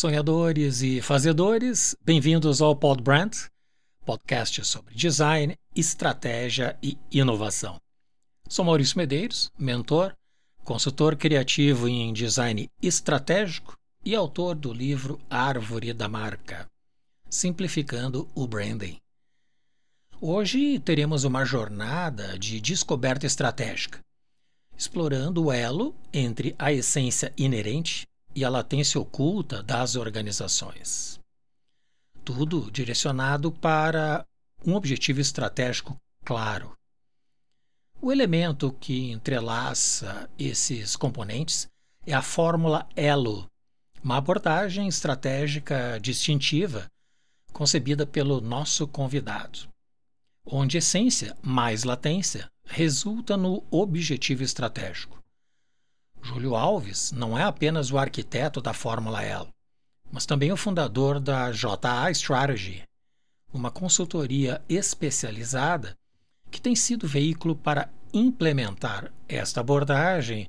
Sonhadores e fazedores, bem-vindos ao Pod Brand, podcast sobre design, estratégia e inovação. Sou Maurício Medeiros, mentor, consultor criativo em design estratégico e autor do livro Árvore da Marca, simplificando o branding. Hoje teremos uma jornada de descoberta estratégica, explorando o elo entre a essência inerente e a latência oculta das organizações. Tudo direcionado para um objetivo estratégico claro. O elemento que entrelaça esses componentes é a fórmula ELO, uma abordagem estratégica distintiva concebida pelo nosso convidado onde essência mais latência resulta no objetivo estratégico. Júlio Alves não é apenas o arquiteto da Fórmula L, mas também o fundador da JA Strategy, uma consultoria especializada que tem sido veículo para implementar esta abordagem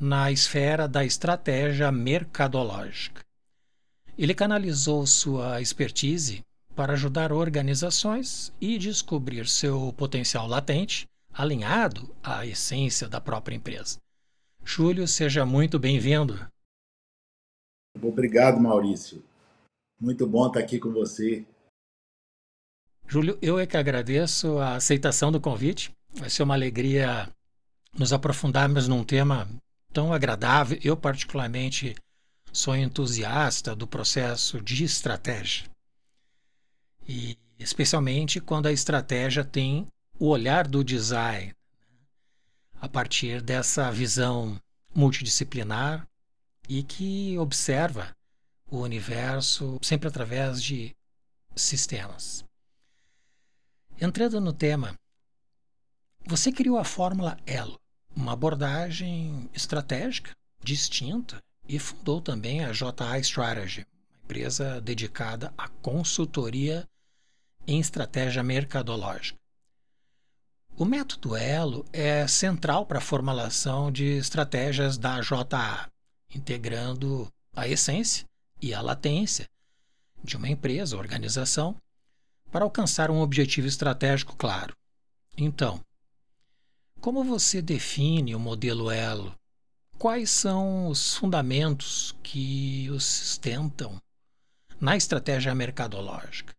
na esfera da estratégia mercadológica. Ele canalizou sua expertise para ajudar organizações e descobrir seu potencial latente, alinhado à essência da própria empresa. Júlio, seja muito bem-vindo. Obrigado, Maurício. Muito bom estar aqui com você. Júlio, eu é que agradeço a aceitação do convite. Vai ser uma alegria nos aprofundarmos num tema tão agradável. Eu, particularmente, sou entusiasta do processo de estratégia. E especialmente quando a estratégia tem o olhar do design, a partir dessa visão multidisciplinar e que observa o universo sempre através de sistemas. Entrando no tema, você criou a fórmula ELO, uma abordagem estratégica distinta, e fundou também a JA Strategy, uma empresa dedicada à consultoria em estratégia mercadológica. O método Elo é central para a formulação de estratégias da JA, integrando a essência e a latência de uma empresa, organização, para alcançar um objetivo estratégico claro. Então, como você define o modelo Elo? Quais são os fundamentos que o sustentam na estratégia mercadológica?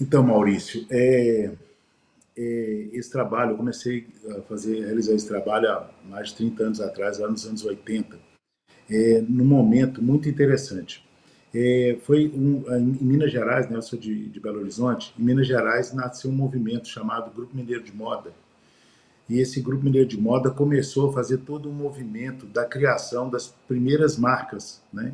Então, Maurício, é, é, esse trabalho, eu comecei a fazer, a realizar esse trabalho há mais de 30 anos atrás, lá nos anos 80, é, num momento muito interessante. É, foi um, em Minas Gerais, né, eu sou de, de, Belo Horizonte, em Minas Gerais nasceu um movimento chamado Grupo Mineiro de Moda. E esse Grupo Mineiro de Moda começou a fazer todo um movimento da criação das primeiras marcas né,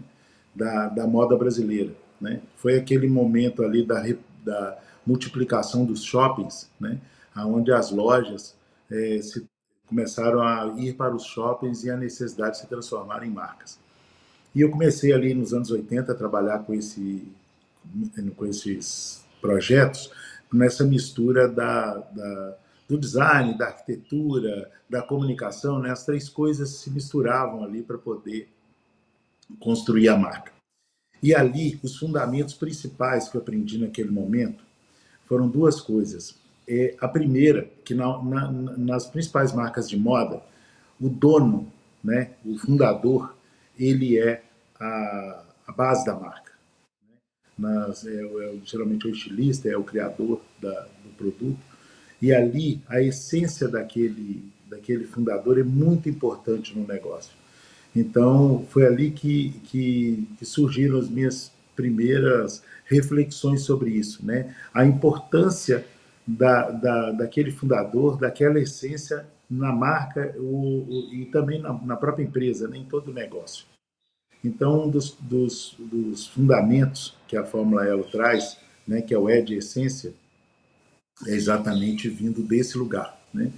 da, da moda brasileira. Né? Foi aquele momento ali da, da multiplicação dos shoppings, né, onde as lojas é, se, começaram a ir para os shoppings e a necessidade de se transformar em marcas. E eu comecei ali nos anos 80 a trabalhar com, esse, com esses projetos, nessa mistura da, da, do design, da arquitetura, da comunicação, né? as três coisas se misturavam ali para poder construir a marca. E ali, os fundamentos principais que eu aprendi naquele momento foram duas coisas. É, a primeira, que na, na, nas principais marcas de moda, o dono, né, o fundador, ele é a, a base da marca. Né? Nas, é, é, geralmente é o estilista, é o criador da, do produto. E ali, a essência daquele, daquele fundador é muito importante no negócio. Então, foi ali que, que, que, surgiram as minhas primeiras reflexões sobre isso, né? A importância da, da, daquele fundador, daquela essência na marca o, o, e também na, na, própria empresa, né? em todo o negócio. Então, um dos, dos, dos fundamentos que a Fórmula Elo traz, né, que é o E de essência, é exatamente vindo desse lugar, né?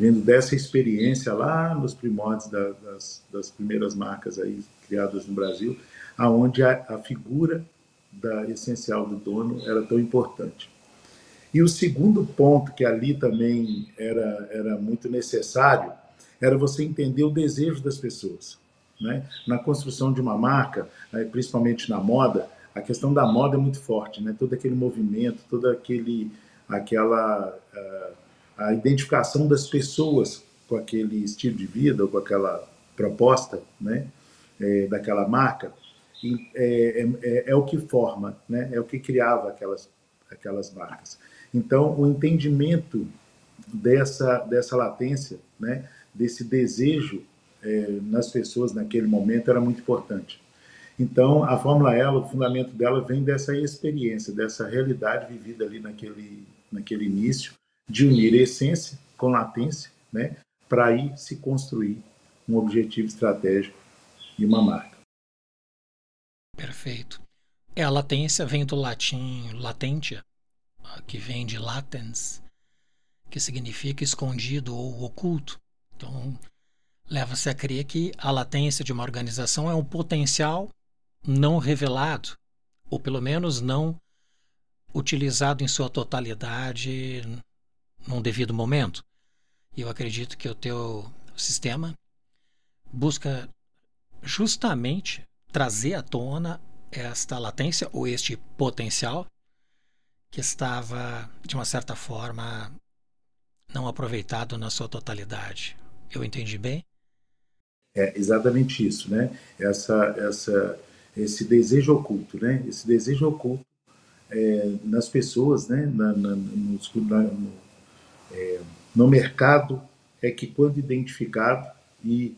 Vindo dessa experiência lá nos primórdios da, das, das, primeiras marcas aí criadas no Brasil, aonde a, a figura da essencial do dono era tão importante. E o segundo ponto que ali também era, era muito necessário era você entender o desejo das pessoas. Né? Na construção de uma marca, né, principalmente na moda, a questão da moda é muito forte, né? todo aquele movimento, toda aquele, aquela uh, a identificação das pessoas com aquele estilo de vida, ou com aquela proposta né? É, daquela marca, é, é, é, é, o que forma, né? é o que criava aquelas, aquelas marcas. Então, o entendimento dessa, dessa latência, né? desse desejo é, nas pessoas naquele momento era muito importante. Então, a Fórmula Ela, o fundamento dela vem dessa experiência, dessa realidade vivida ali naquele, naquele início, de unir essência com latência, né, para aí se construir um objetivo estratégico e uma marca. Perfeito. É, a latência vem do latim latentia, que vem de latens, que significa escondido ou oculto. Então, leva-se a crer que a latência de uma organização é um potencial não revelado, ou pelo menos não utilizado em sua totalidade num devido momento. E eu acredito que o teu sistema busca justamente trazer à tona esta latência ou este potencial que estava, de uma certa forma, não aproveitado na sua totalidade. Eu entendi bem? É exatamente isso, né? Essa, essa, esse desejo oculto, né? Esse desejo oculto é, nas pessoas, né? Na, na, no, no, é, no mercado é que quando identificado e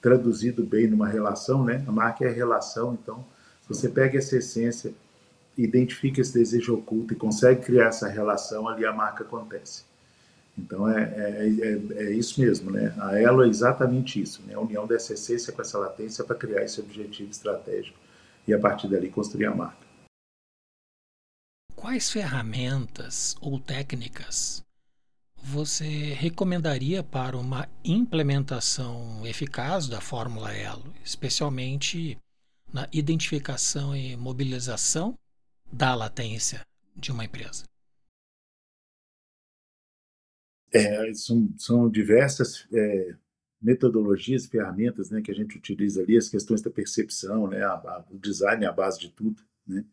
traduzido bem numa relação, né? A marca é a relação, então se você pega essa essência, identifica esse desejo oculto e consegue criar essa relação, ali a marca acontece. Então é, é, é, é, isso mesmo, né? A Elo é exatamente isso, né? A união dessa essência com essa latência para criar esse objetivo estratégico e a partir dali construir a marca. Quais ferramentas ou técnicas você recomendaria para uma implementação eficaz da Fórmula Elo, especialmente na identificação e mobilização da latência de uma empresa? É, são, são diversas é, metodologias, ferramentas né, que a gente utiliza ali, as questões da percepção, né, a, a, o design é a base de tudo, né,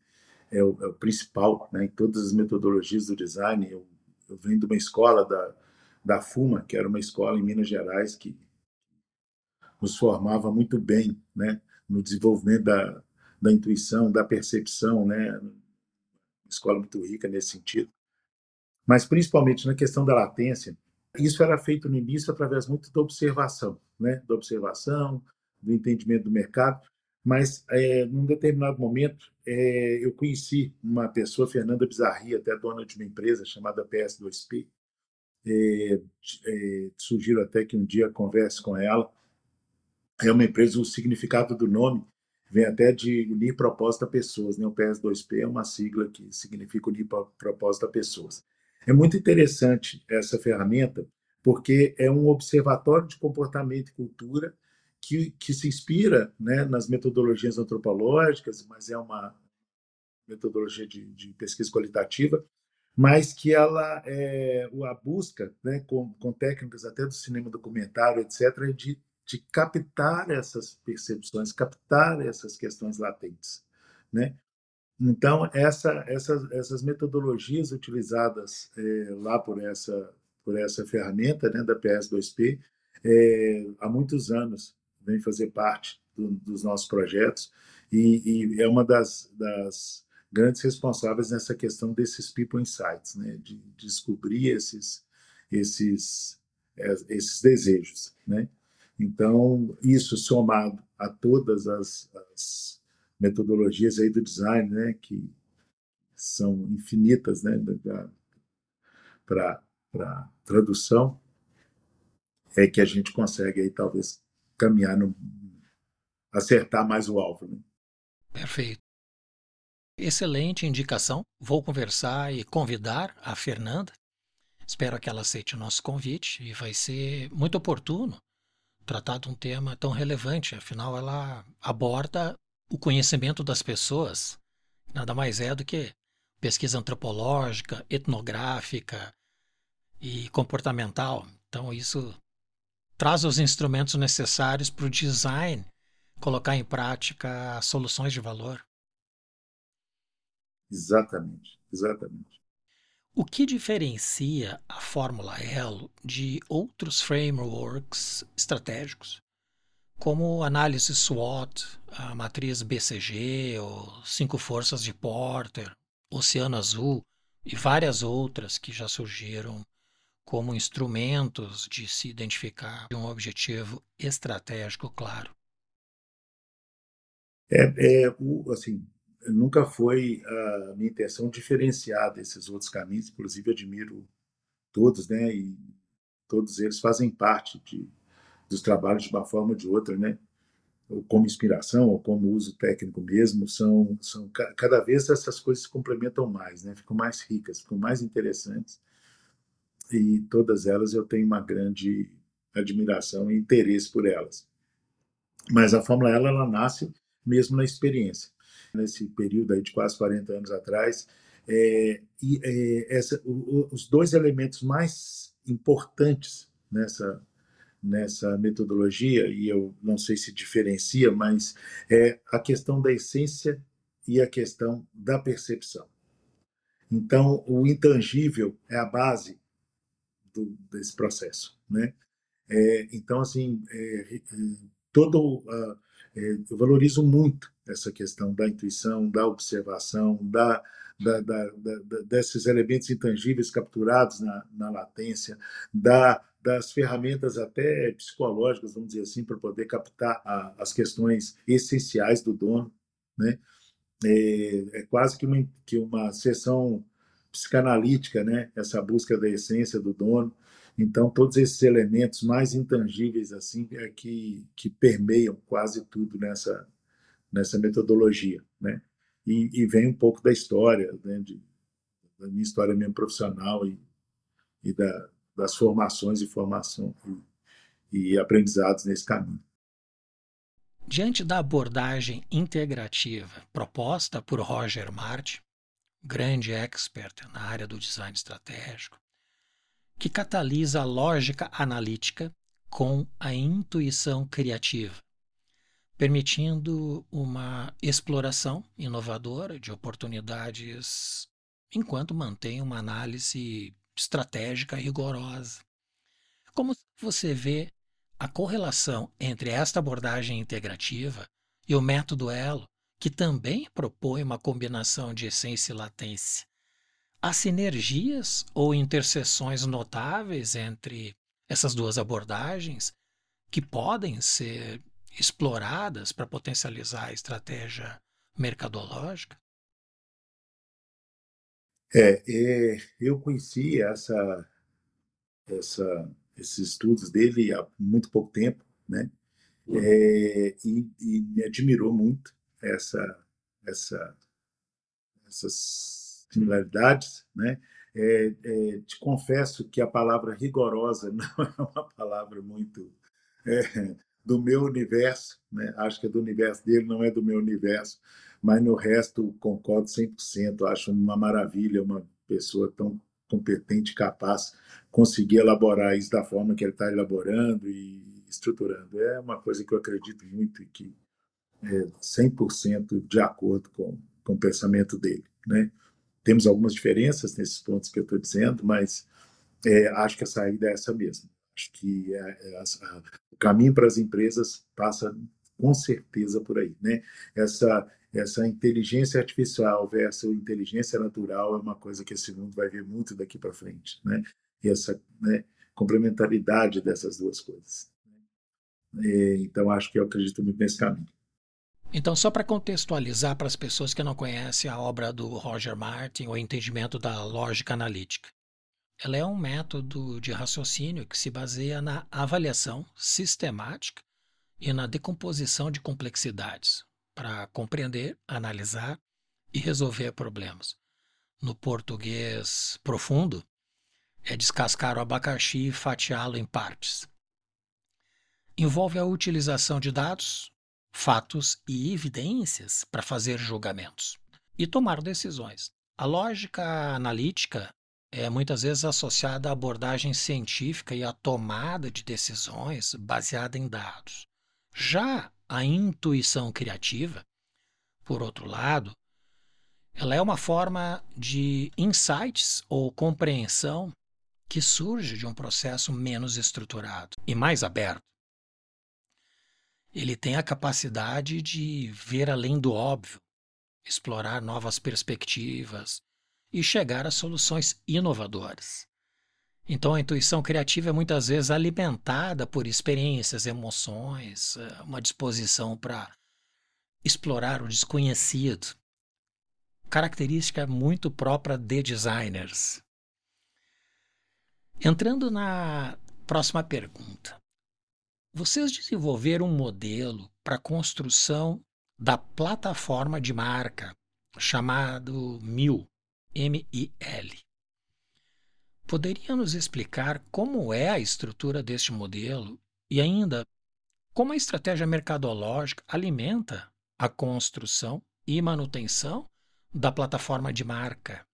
é, o, é o principal né, em todas as metodologias do design. Eu venho de uma escola da, da FUMA, que era uma escola em Minas Gerais que nos formava muito bem né, no desenvolvimento da, da intuição, da percepção, né, escola muito rica nesse sentido mas principalmente na questão da latência, isso era feito no início através muito da observação, né? da observação, do entendimento do mercado, mas é, num determinado momento é, eu conheci uma pessoa, Fernanda Bizarri, até dona de uma empresa chamada PS2P, é, é, sugiro até que um dia converse com ela. É uma empresa, o significado do nome vem até de unir propósito a pessoas. Né? O PS2P é uma sigla que significa unir propósito a pessoas. É muito interessante essa ferramenta, porque é um observatório de comportamento e cultura que, que se inspira né, nas metodologias antropológicas, mas é uma metodologia de, de pesquisa qualitativa, mas que ela é, a busca, né, com, com técnicas até do cinema documentário, etc., de, de captar essas percepções, captar essas questões latentes. Né? Então, essa, essas, essas metodologias utilizadas é, lá por essa, por essa ferramenta né, da PS2P, é, há muitos anos vem fazer parte do, dos nossos projetos e, e, é uma das, das grandes responsáveis nessa questão desses people insights, né, de, de descobrir esses, esses, é, esses desejos. Né? Então, isso somado a todas as, as metodologias aí do design, né, que são infinitas, né, para tradução, é que a gente consegue aí talvez caminhar no acertar mais o alvo. Né? Perfeito. Excelente indicação. Vou conversar e convidar a Fernanda. Espero que ela aceite o nosso convite e vai ser muito oportuno tratar de um tema tão relevante. Afinal, ela aborda o conhecimento das pessoas nada mais é do que pesquisa antropológica, etnográfica e comportamental. Então, isso traz os instrumentos necessários para o design colocar em prática soluções de valor. Exatamente, exatamente. O que diferencia a Fórmula Elo de outros frameworks estratégicos, como análise SWOT, a matriz BCG, ou Cinco Forças de Porter, Oceano Azul e várias outras que já surgiram como instrumentos de se identificar um objetivo estratégico claro? É, é assim, nunca foi a minha intenção diferenciar desses outros caminhos, inclusive admiro todos, né? E todos eles fazem parte de, dos trabalhos de uma forma ou de outra, né? Ou como inspiração, ou como uso técnico mesmo, são, são cada vez essas coisas se complementam mais, né? Ficam mais ricas, ficam mais interessantes. E todas elas eu tenho uma grande admiração e interesse por elas. Mas a Fórmula ela, ela nasce mesmo na experiência nesse período aí de quase 40 anos atrás. É, e é, essa, o, os dois elementos mais importantes nessa nessa metodologia e eu não sei se diferencia, mas é a questão da essência e a questão da percepção. Então, o intangível é a base do, desse processo, né? É, então, assim, é, é todo uh, é, eu valorizo muito essa questão da intuição, da observação, da, da, da, da desses elementos intangíveis capturados na, na latência, da, das ferramentas até psicológicas, vamos dizer assim, para poder captar a, as questões essenciais do dono. Né? É, é, quase que uma, que uma sessão psicanalítica, né? essa busca da essência do dono. Então, todos esses elementos mais intangíveis assim é que, que permeiam quase tudo nessa, nessa metodologia. Né? E, e vem um pouco da história, né? De, da minha história mesmo profissional e, e da, das formações e formação e, e aprendizados nesse caminho. Diante da abordagem integrativa proposta por Roger Martin, grande expert na área do design estratégico, que catalisa a lógica analítica com a intuição criativa, permitindo uma exploração inovadora de oportunidades enquanto mantém uma análise estratégica rigorosa. Como você vê a correlação entre esta abordagem integrativa e o método Elo, que também propõe uma combinação de essência e latência, Há sinergias ou interseções notáveis entre essas duas abordagens que podem ser exploradas para potencializar a estratégia mercadológica? É, é, eu conheci essa, essa, esses estudos dele há muito pouco tempo, né? É, e, e, me admirou muito essa, essa, essas similaridades, né? É, é, te confesso que a palavra rigorosa não é uma palavra muito é, do meu universo, né? acho que é do universo dele, não é do meu universo, mas no resto concordo 100%, acho uma maravilha uma pessoa tão competente capaz conseguir elaborar isso da forma que ele está elaborando e estruturando. É uma coisa que eu acredito muito e que é 100% de acordo com, com o pensamento dele. Né? Temos algumas diferenças nesses pontos que eu estou dizendo, mas é, acho que a saída é essa mesmo. Acho que é, é, a, o caminho para as empresas passa com certeza por aí, né? Essa essa inteligência artificial versus inteligência natural é uma coisa que esse mundo vai ver muito daqui para frente, né? E essa né, complementaridade dessas duas coisas. É, então acho que eu acredito muito nesse caminho. Então, só para contextualizar para as pessoas que não conhecem a obra do Roger Martin, o entendimento da lógica analítica. Ela é um método de raciocínio que se baseia na avaliação sistemática e na decomposição de complexidades para compreender, analisar e resolver problemas. No português profundo, é descascar o abacaxi e fatiá-lo em partes. Envolve a utilização de dados, fatos e evidências para fazer julgamentos e tomar decisões. A lógica analítica é muitas vezes associada à abordagem científica e à tomada de decisões baseada em dados. Já a intuição criativa, por outro lado, ela é uma forma de insights ou compreensão que surge de um processo menos estruturado e mais aberto. Ele tem a capacidade de ver além do óbvio, explorar novas perspectivas e chegar a soluções inovadoras. Então, a intuição criativa é muitas vezes alimentada por experiências, emoções, eh, uma disposição para explorar o desconhecido. Característica muito própria de designers. Entrando na próxima pergunta. Vocês desenvolveram um modelo para a construção da plataforma de marca chamado MIL, M-I-L. Poderia nos explicar como é a estrutura deste modelo e ainda como a estratégia mercadológica alimenta a construção e manutenção da plataforma de marca?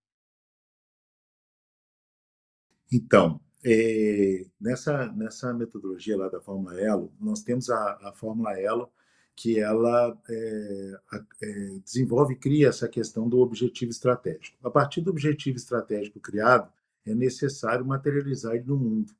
Então, é, nessa, nessa metodologia lá da Fórmula Elo, nós temos a, a Fórmula Elo, que ela é, é, desenvolve e cria essa questão do objetivo estratégico. A partir do objetivo estratégico criado, é necessário materializar ele no mundo.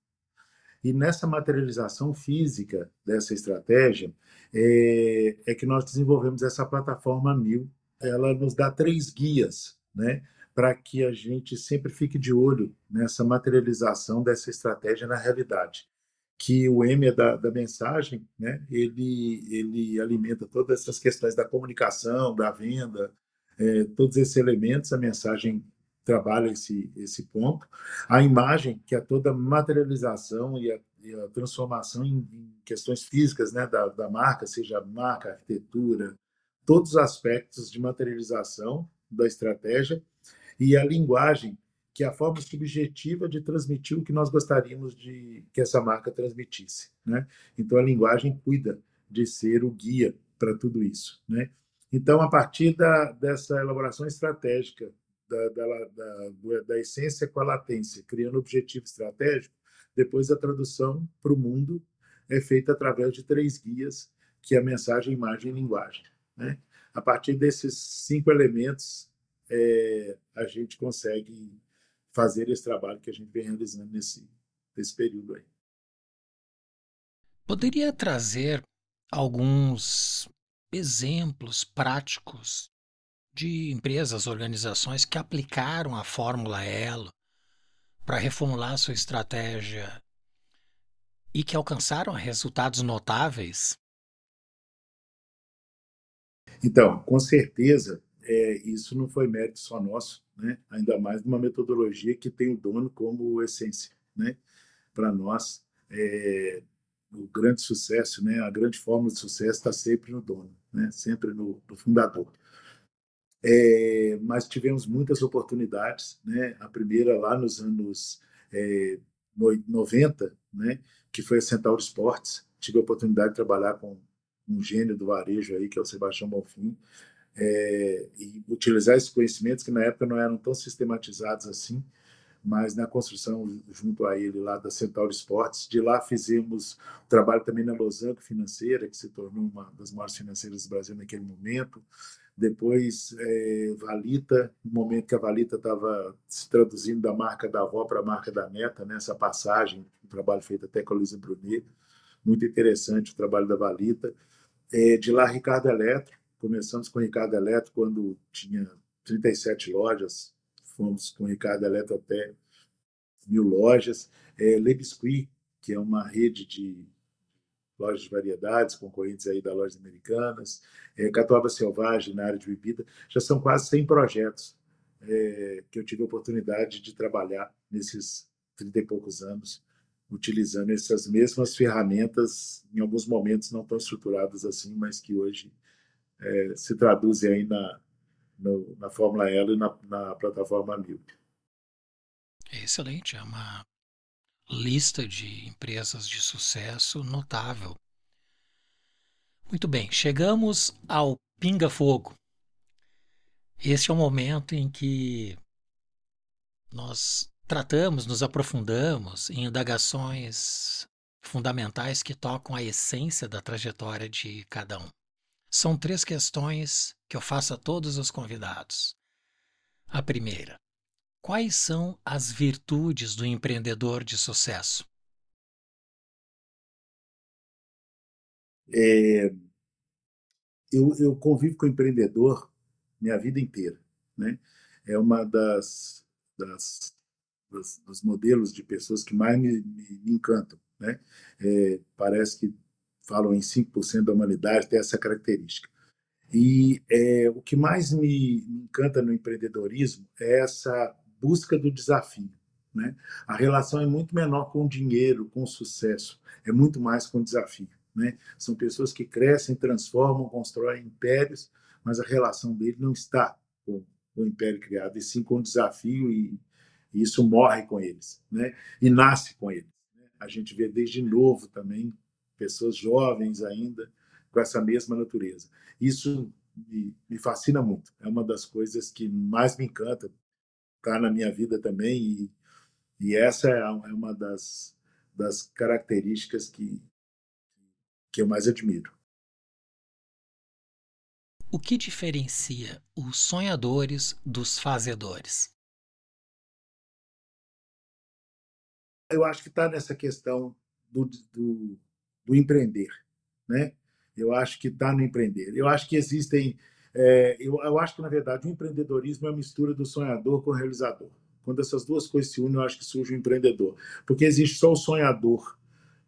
E nessa materialização física dessa estratégia, é, é que nós desenvolvemos essa plataforma Mil. Ela nos dá três guias, né? Para que a gente sempre fique de olho nessa materialização dessa estratégia na realidade. Que o M da, da mensagem, né? ele, ele alimenta todas essas questões da comunicação, da venda, é, todos esses elementos, a mensagem trabalha esse, esse ponto. A imagem, que é toda materialização e a, e a transformação em, em, questões físicas né, da, da marca, seja marca, arquitetura, todos os aspectos de materialização da estratégia e a linguagem, que é a forma subjetiva de transmitir o que nós gostaríamos de que essa marca transmitisse. Né? Então, a linguagem cuida de ser o guia para tudo isso. Né? Então, a partir da, dessa elaboração estratégica da, da, da, da essência com a latência, criando objetivo estratégico, depois a tradução para o mundo é feita através de três guias, que é a mensagem, imagem e linguagem. Né? A partir desses cinco elementos, é, a gente consegue fazer esse trabalho que a gente vem realizando nesse, nesse período aí. Poderia trazer alguns exemplos práticos de empresas, organizações que aplicaram a Fórmula Elo para reformular sua estratégia e que alcançaram resultados notáveis? Então, com certeza, é, isso não foi mérito só nosso, né? ainda mais numa metodologia que tem o dono como essência. Né? Para nós, é, o grande sucesso, né? a grande fórmula de sucesso está sempre no dono, né? sempre no, no fundador. É, mas tivemos muitas oportunidades, né? a primeira lá nos anos é, 90, né? que foi a Centauro Esportes. Tive a oportunidade de trabalhar com um gênio do varejo aí, que é o Sebastião Bonfim, é, e utilizar esses conhecimentos que na época não eram tão sistematizados assim, mas na construção junto a ele lá da Centauro Esportes. De lá fizemos trabalho também na Losango Financeira, que se tornou uma das maiores financeiras do Brasil naquele momento. Depois, é, Valita, no momento que a Valita estava se traduzindo da marca da avó para a marca da neta, nessa passagem, um trabalho feito até com a Luísa Brunet, muito interessante o trabalho da Valita. É, de lá, Ricardo Eletro, Começamos com o Ricardo Eletro quando tinha 37 lojas, fomos com o Ricardo Eletro até mil lojas. É, Le Biscuit, que é uma rede de lojas de variedades, concorrentes aí das lojas americanas, é, Catuaba Selvagem na área de bebida, já são quase 100 projetos é, que eu tive a oportunidade de trabalhar nesses 30 e poucos anos, utilizando essas mesmas ferramentas, em alguns momentos não tão estruturadas assim, mas que hoje é, se traduzem aí na, no, na Fórmula Elo e na, na plataforma Mil. Excelente, é uma lista de empresas de sucesso notável. Muito bem, chegamos ao Pinga Fogo. Este é o momento em que nós tratamos, nos aprofundamos em indagações fundamentais que tocam a essência da trajetória de cada um. São três questões que eu faço a todos os convidados. A primeira: quais são as virtudes do empreendedor de sucesso? É, eu, eu convivo com empreendedor minha vida inteira, né? É uma das, das, das dos modelos de pessoas que mais me, me, me encantam, né? É, parece que falam em 5% da humanidade tem essa característica. E é, o que mais me, encanta no empreendedorismo é essa busca do desafio. Né? A relação é muito menor com o dinheiro, com o sucesso, é muito mais com o desafio. Né? São pessoas que crescem, transformam, constroem impérios, mas a relação dele não está com o império criado, e sim com o desafio, e, e isso morre com eles, né? e nasce com eles. Né? A gente vê desde novo também pessoas jovens ainda com essa mesma natureza. Isso me, me fascina muito, é uma das coisas que mais me encanta, está na minha vida também, e, e essa é, é uma das, das características que, que eu mais admiro. O que diferencia os sonhadores dos fazedores? Eu acho que está nessa questão do, do, do, empreender, né? Eu acho que está no empreender. Eu acho que existem. É, eu, eu, acho que, na verdade, o empreendedorismo é a mistura do sonhador com o realizador. Quando essas duas coisas se unem, eu acho que surge o empreendedor. Porque existe só o sonhador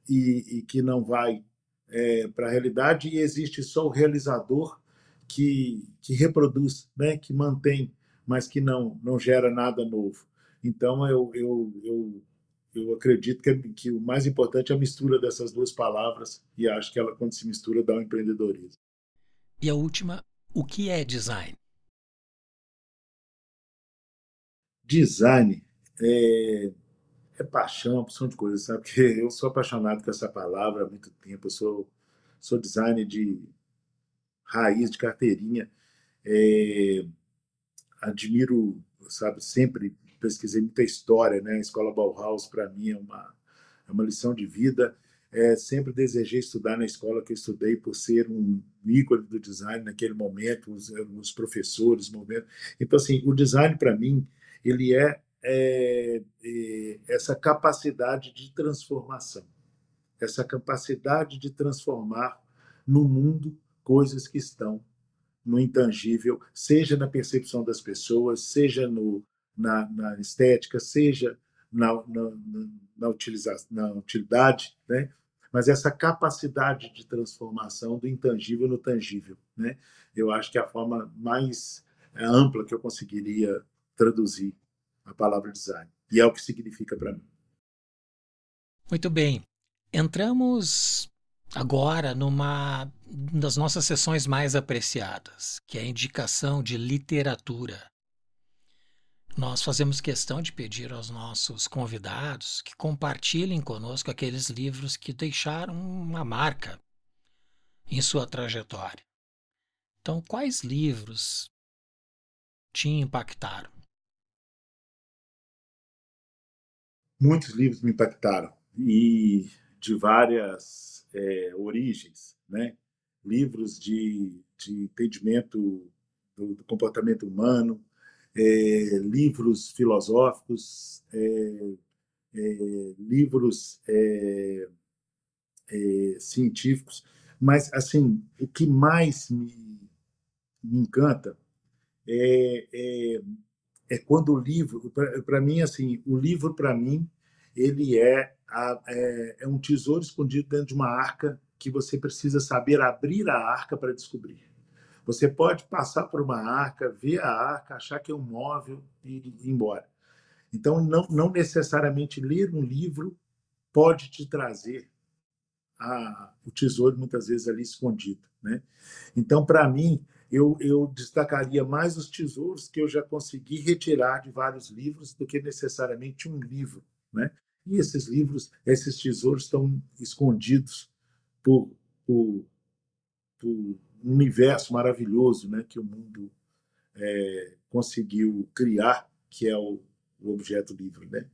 e, e que não vai é, para a realidade e existe só o realizador que, que reproduz, né, que mantém, mas que não, não gera nada novo. Então, eu, eu, eu, eu acredito que, que o mais importante é a mistura dessas duas palavras e acho que ela, quando se mistura, dá um empreendedorismo. E a última, o que é design? Design é, é paixão, opção de coisas, sabe? Porque eu sou apaixonado com essa palavra há muito tempo. Eu sou, sou designer de raiz, de carteirinha. É, admiro, sabe, sempre pesquisei muita história, né? A escola Bauhaus, para mim, é uma, é uma lição de vida. É, sempre desejei estudar na escola que eu estudei por ser um ícone do design naquele momento, os, os professores, momento. Então, assim, o design, para mim, ele é é, é, essa capacidade de transformação, essa capacidade de transformar no mundo coisas que estão no intangível, seja na percepção das pessoas, seja no, na, na estética, seja na, na, na, utilização, na utilidade, né? mas essa capacidade de transformação do intangível no tangível. Né? Eu acho que é a forma mais é, ampla que eu conseguiria traduzir a palavra design. E é o que significa para mim. Muito bem. Entramos agora numa das nossas sessões mais apreciadas, que é a indicação de literatura. Nós fazemos questão de pedir aos nossos convidados que compartilhem conosco aqueles livros que deixaram uma marca em sua trajetória. Então, quais livros te impactaram? muitos livros me impactaram e de várias é, origens, né? Livros de, de entendimento do, do comportamento humano, é, livros filosóficos, é, é livros é, é, científicos, mas assim o que mais me, me encanta é, é quando o livro, para mim, assim, o livro, para mim, ele é, a, é, é um tesouro escondido dentro de uma arca que você precisa saber abrir a arca para descobrir. Você pode passar por uma arca, ver a arca, achar que é um móvel e ir embora. Então, não, não necessariamente ler um livro pode te trazer a, o tesouro, muitas vezes, ali escondido. Né? Então, para mim, eu, eu destacaria mais os tesouros que eu já consegui retirar de vários livros do que necessariamente um livro. Né? E esses livros, esses tesouros estão escondidos por, por, por universo maravilhoso né, que o mundo é, conseguiu criar, que é o, o objeto livre, né?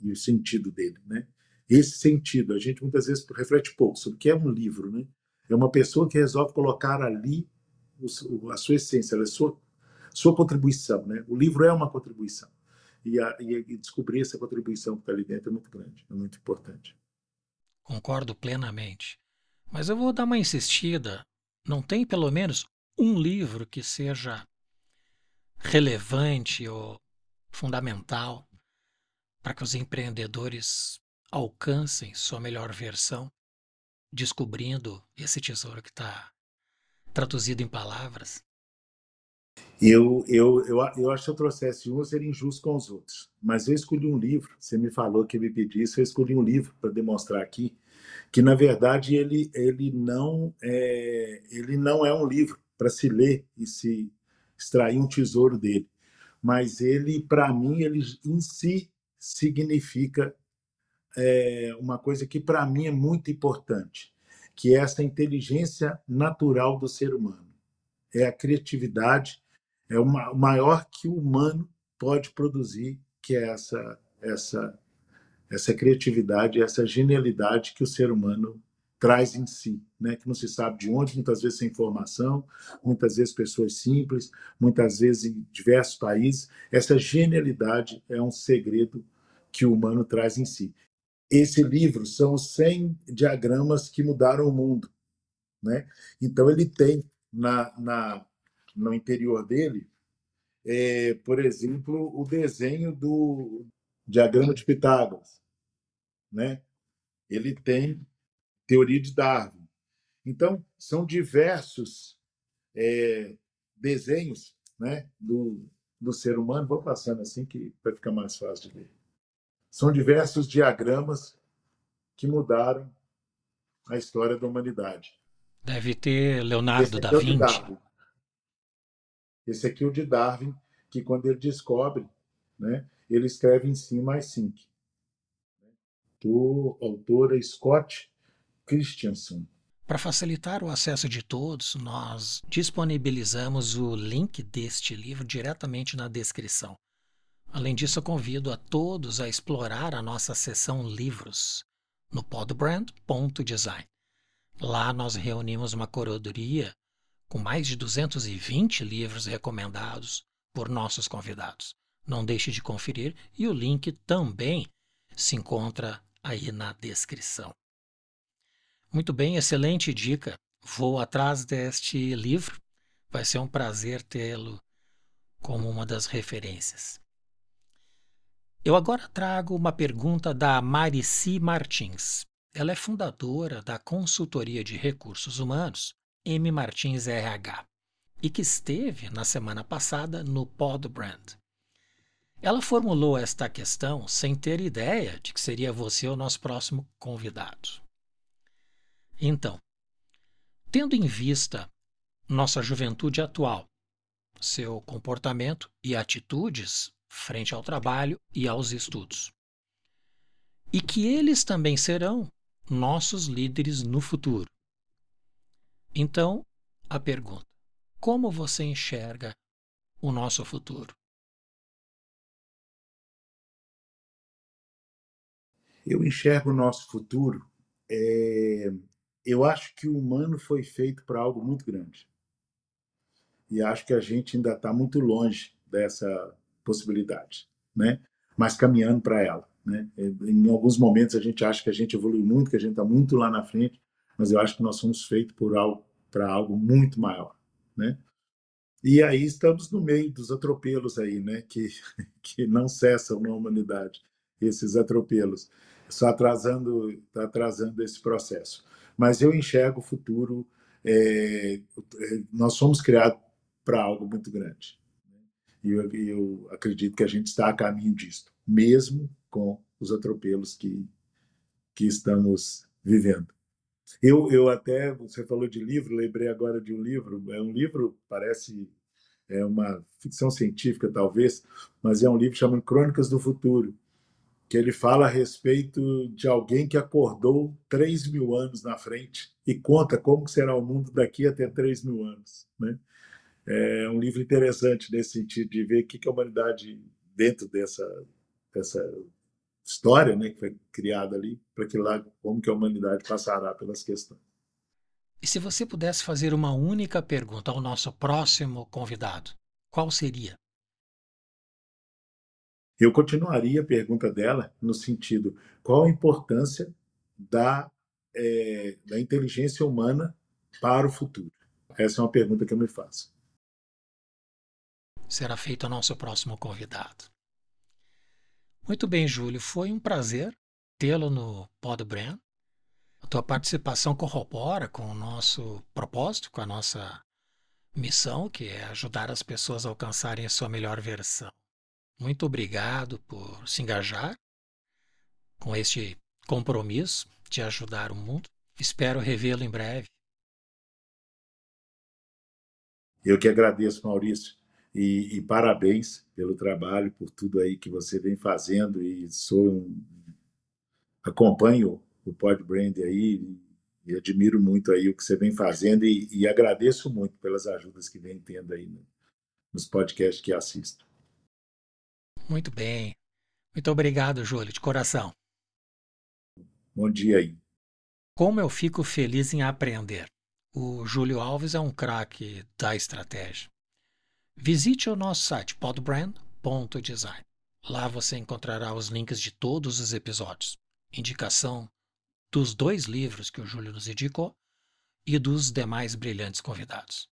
e o sentido dele. Né? esse sentido. A gente muitas vezes reflete pouco sobre o que é um livro, né? É uma pessoa que resolve colocar ali a sua essência, a sua, sua contribuição, né? O livro é uma contribuição. E, a, e descobrir essa contribuição que está ali dentro é muito grande, é muito importante. Concordo plenamente. Mas eu vou dar uma insistida. Não tem pelo menos um livro que seja relevante ou fundamental para que os empreendedores alcancem sua melhor versão, descobrindo esse tesouro que está traduzido em palavras? Eu, eu, eu, eu acho que se eu trouxesse um, eu seria injusto com os outros. Mas eu escolhi um livro, você me falou que me pedisse, eu escolhi um livro para demonstrar aqui, que na verdade ele, ele, não, é, ele não é um livro para se ler e se extrair um tesouro dele. Mas ele, para mim, ele em si significa é, uma coisa que para mim é muito importante, que é essa inteligência natural do ser humano. É a criatividade, é o maior que o humano pode produzir, que é essa essa essa criatividade, essa genialidade que o ser humano traz em si, né? que não se sabe de onde, muitas vezes sem informação, muitas vezes pessoas simples, muitas vezes em diversos países. Essa genialidade é um segredo que o humano traz em si. Esse livro são os 100 diagramas que mudaram o mundo. Né? Então, ele tem na, na, no interior dele, é, por exemplo, o desenho do diagrama de Pitágoras. Né? Ele tem teoria de Darwin. Então, são diversos é, desenhos né, do, do ser humano. Vou passando assim que vai ficar mais fácil de ler. São diversos diagramas que mudaram a história da humanidade. Deve ter Leonardo da é Vinci. Esse aqui é o de Darwin, que quando ele descobre, né, ele escreve em cima mais cinco. Do autora Scott Christiansen. Para facilitar o acesso de todos, nós disponibilizamos o link deste livro diretamente na descrição. Além disso, eu convido a todos a explorar a nossa seção livros no podbrand.design. Lá nós reunimos uma curadoria com mais de 220 livros recomendados por nossos convidados. Não deixe de conferir e o link também se encontra aí na descrição. Muito bem, excelente dica. Vou atrás deste livro. Vai ser um prazer tê-lo como uma das referências. Eu agora trago uma pergunta da Marici Martins. Ela é fundadora da consultoria de recursos humanos M Martins RH e que esteve na semana passada no Podbrand. Ela formulou esta questão sem ter ideia de que seria você o nosso próximo convidado. Então, tendo em vista nossa juventude atual, seu comportamento e atitudes frente ao trabalho e aos estudos. E que eles também serão nossos líderes no futuro. Então, a pergunta: como você enxerga o nosso futuro? Eu enxergo o nosso futuro. É... Eu acho que o humano foi feito para algo muito grande. E acho que a gente ainda está muito longe dessa possibilidade, né? Mas caminhando para ela, né? Em alguns momentos a gente acha que a gente evoluiu muito, que a gente está muito lá na frente, mas eu acho que nós somos feitos por algo para algo muito maior, né? E aí estamos no meio dos atropelos aí, né? Que que não cessam na humanidade esses atropelos, só atrasando tá atrasando esse processo. Mas eu enxergo o futuro. É, nós somos criados para algo muito grande. E eu, eu acredito que a gente está a caminho disso, mesmo com os atropelos que, que estamos vivendo. Eu, eu até, você falou de livro, lembrei agora de um livro, é um livro, parece é uma ficção científica talvez, mas é um livro chamado Crônicas do Futuro, que ele fala a respeito de alguém que acordou 3 mil anos na frente e conta como será o mundo daqui até 3 mil anos. Né? É um livro interessante nesse sentido de ver o que a humanidade, dentro dessa, dessa história né, que foi criada ali, para que lá, como que a humanidade passará pelas questões. E se você pudesse fazer uma única pergunta ao nosso próximo convidado, qual seria? Eu continuaria a pergunta dela no sentido: qual a importância da, é, da inteligência humana para o futuro? Essa é uma pergunta que eu me faço. Será feito ao nosso próximo convidado. Muito bem, Júlio. Foi um prazer tê-lo no Podbrand. A tua participação corrobora com o nosso propósito, com a nossa missão, que é ajudar as pessoas a alcançarem a sua melhor versão. Muito obrigado por se engajar com este compromisso de ajudar o mundo. Espero revê-lo em breve. Eu que agradeço, Maurício, e, e, parabéns pelo trabalho, por tudo aí que você vem fazendo e sou um, acompanho o Podbrand aí e admiro muito aí o que você vem fazendo e, e agradeço muito pelas ajudas que vem tendo aí no, nos podcasts que assisto. Muito bem. Muito obrigado, Júlio, de coração. Bom dia aí. Como eu fico feliz em aprender. O Júlio Alves é um craque da estratégia. Visite o nosso site podbrand.design. Lá você encontrará os links de todos os episódios, indicação dos dois livros que o Júlio nos indicou e dos demais brilhantes convidados.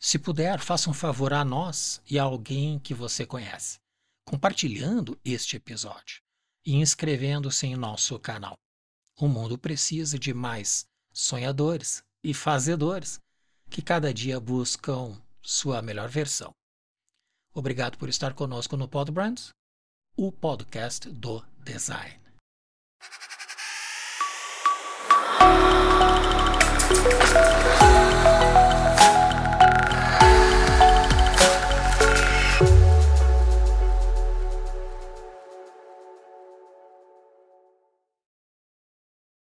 Se puder, faça um favor a nós e a alguém que você conhece compartilhando este episódio e inscrevendo-se em nosso canal. O mundo precisa de mais sonhadores e fazedores que cada dia buscam sua melhor versão. Obrigado por estar conosco no Podbrands, o podcast do design.